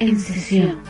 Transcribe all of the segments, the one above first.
En sesión.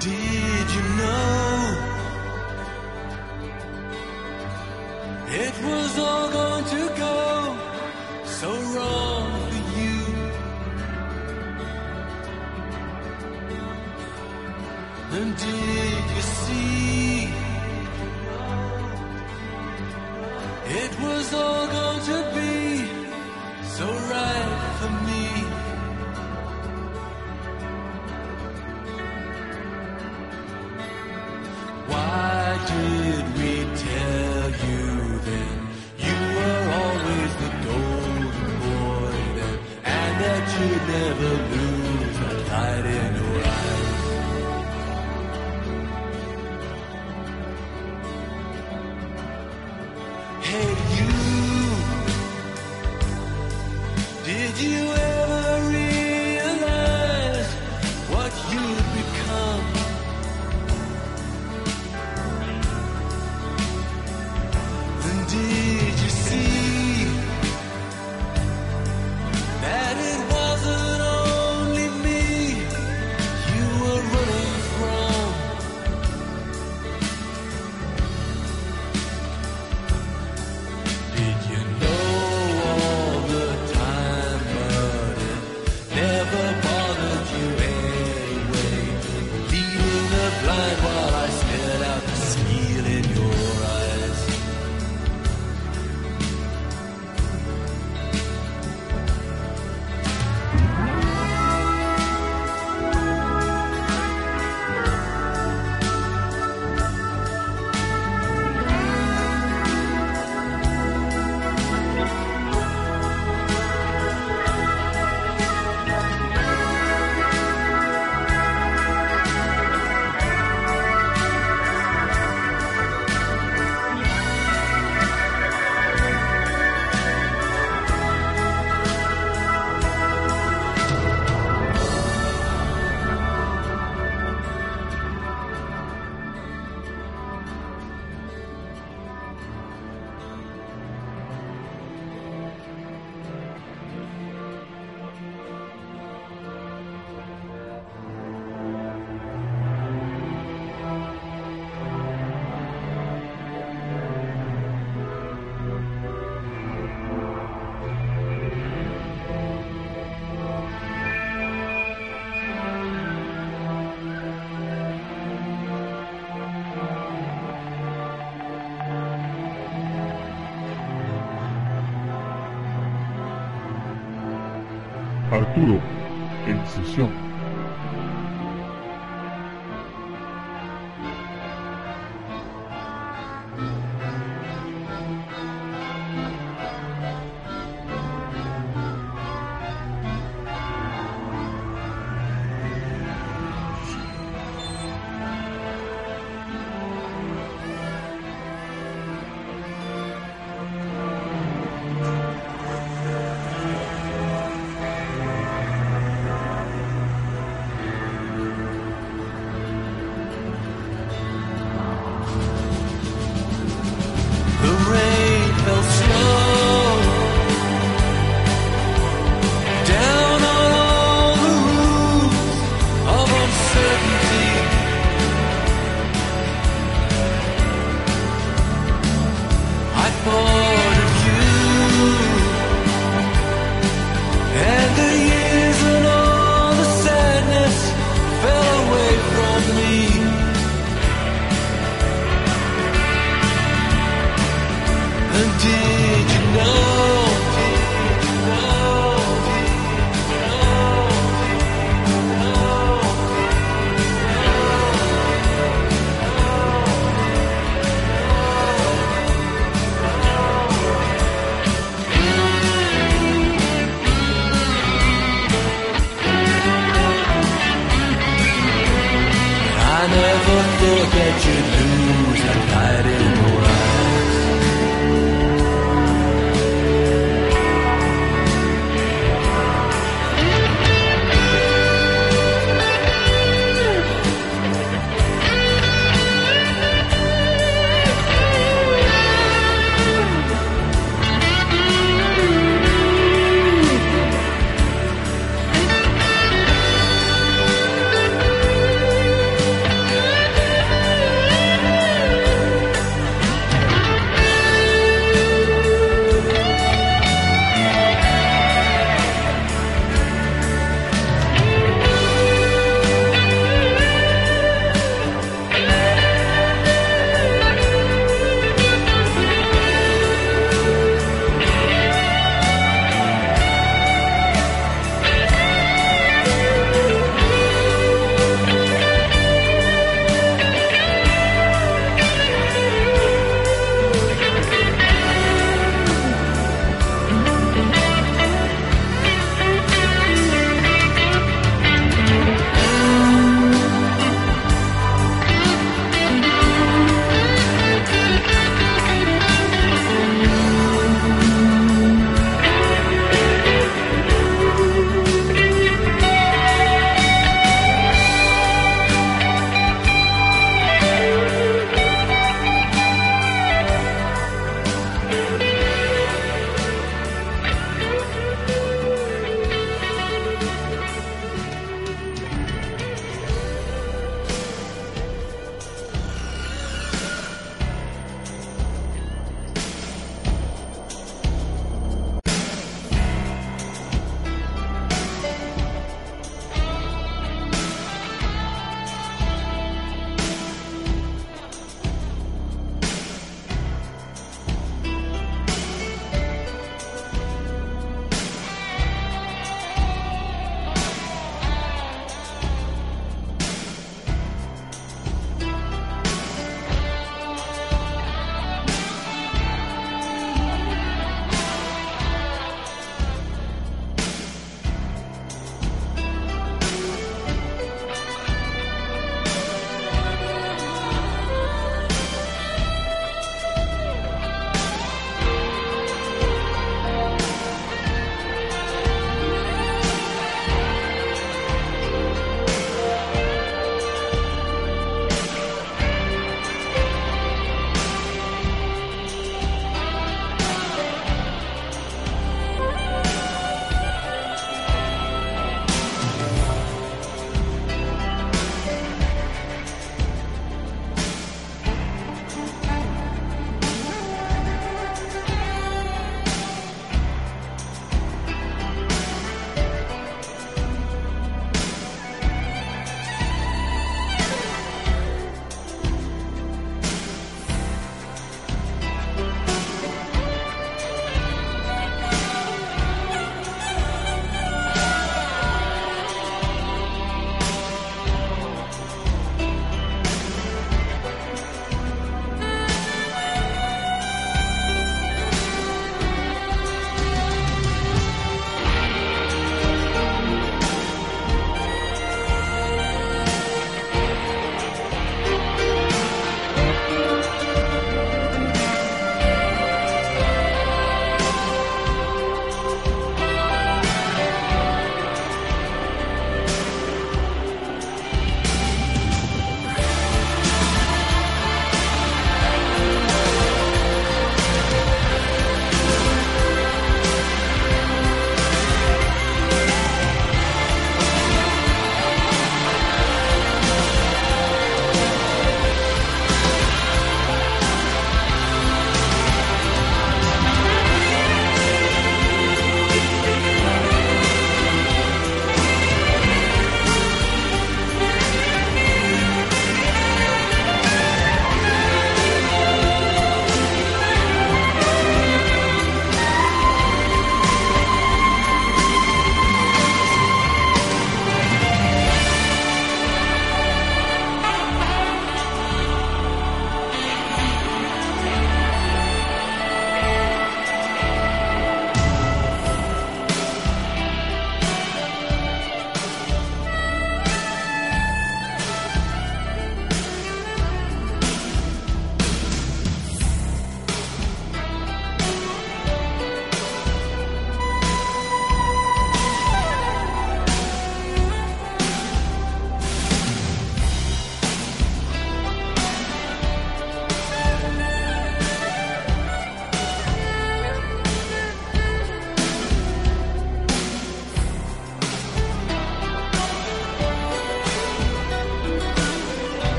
Did you know it was all going to go so wrong for you? And did Arturo,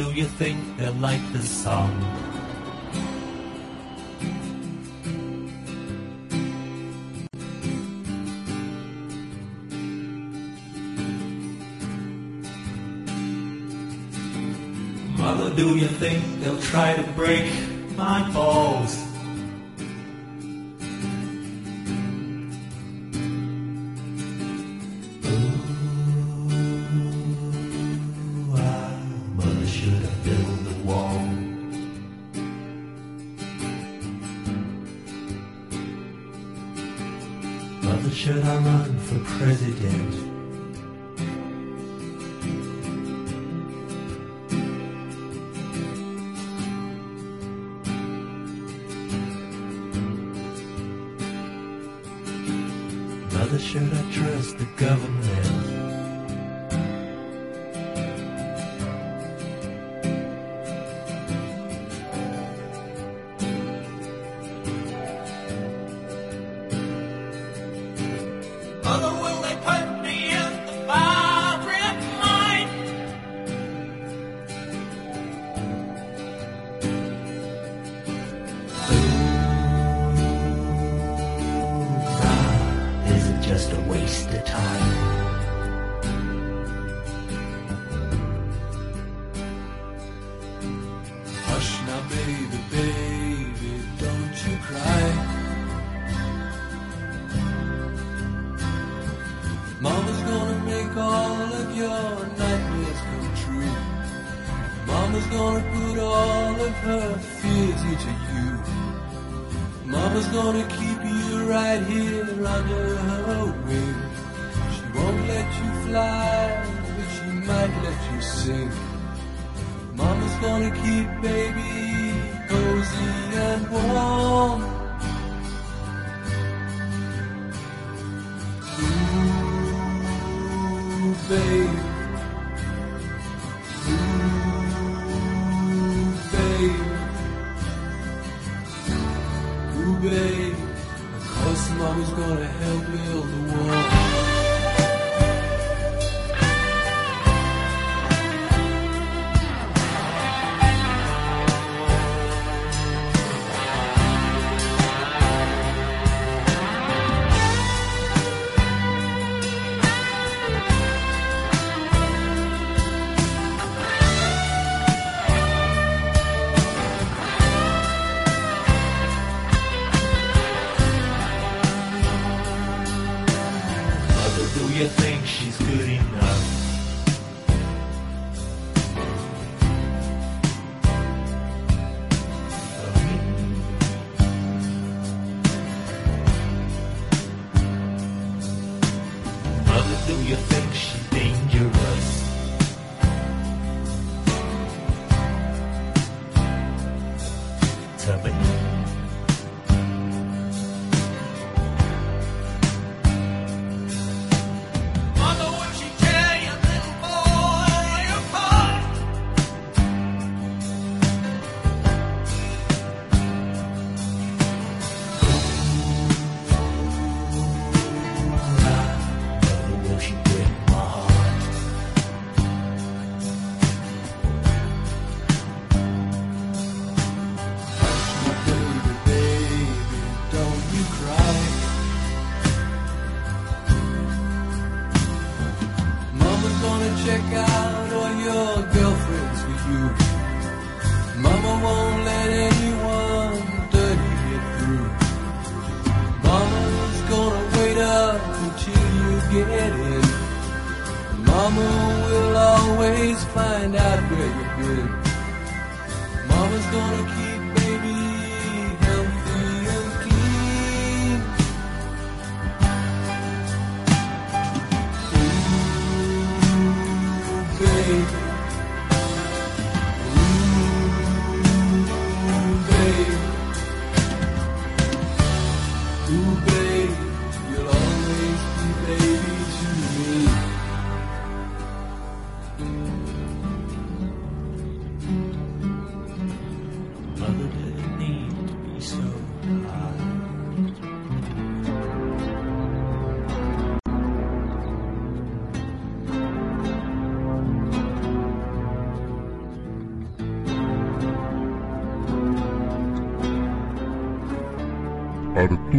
Do you think they'll like the song? Mother, do you think they'll try to break my fall? Mother, should I trust the government?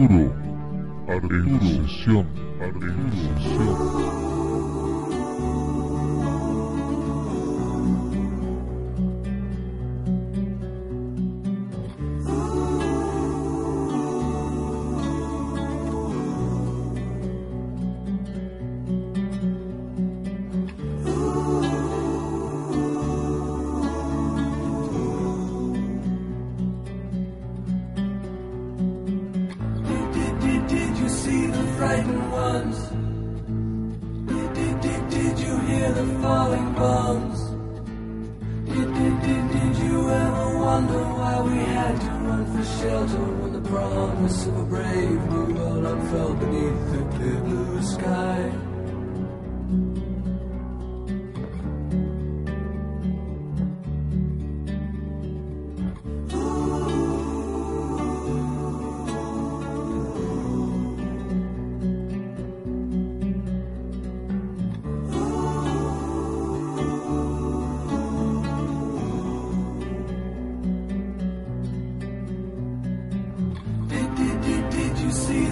Arturo.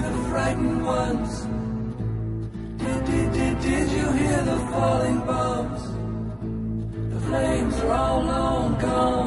The frightened ones. Did, did, did, did you hear the falling bombs? The flames are all long gone.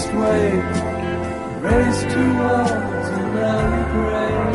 Biggest wave, race towards an early grave. I